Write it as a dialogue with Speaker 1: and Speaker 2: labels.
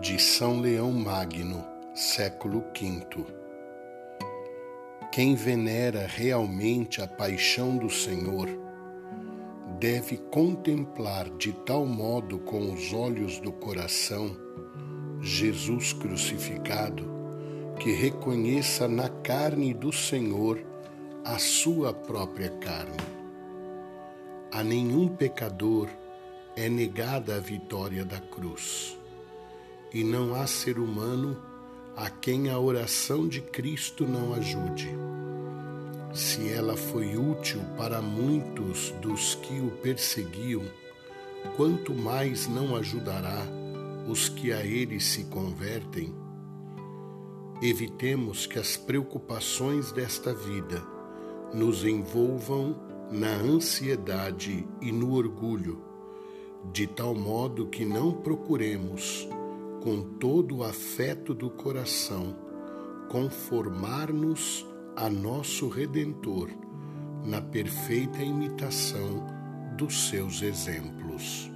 Speaker 1: de São Leão Magno, século V. Quem venera realmente a paixão do Senhor deve contemplar de tal modo com os olhos do coração Jesus crucificado que reconheça na carne do Senhor a sua própria carne. A nenhum pecador é negada a vitória da cruz e não há ser humano a quem a oração de Cristo não ajude. Se ela foi útil para muitos dos que o perseguiam, quanto mais não ajudará os que a ele se convertem? Evitemos que as preocupações desta vida nos envolvam na ansiedade e no orgulho, de tal modo que não procuremos com todo o afeto do coração, conformar-nos a nosso Redentor na perfeita imitação dos seus exemplos.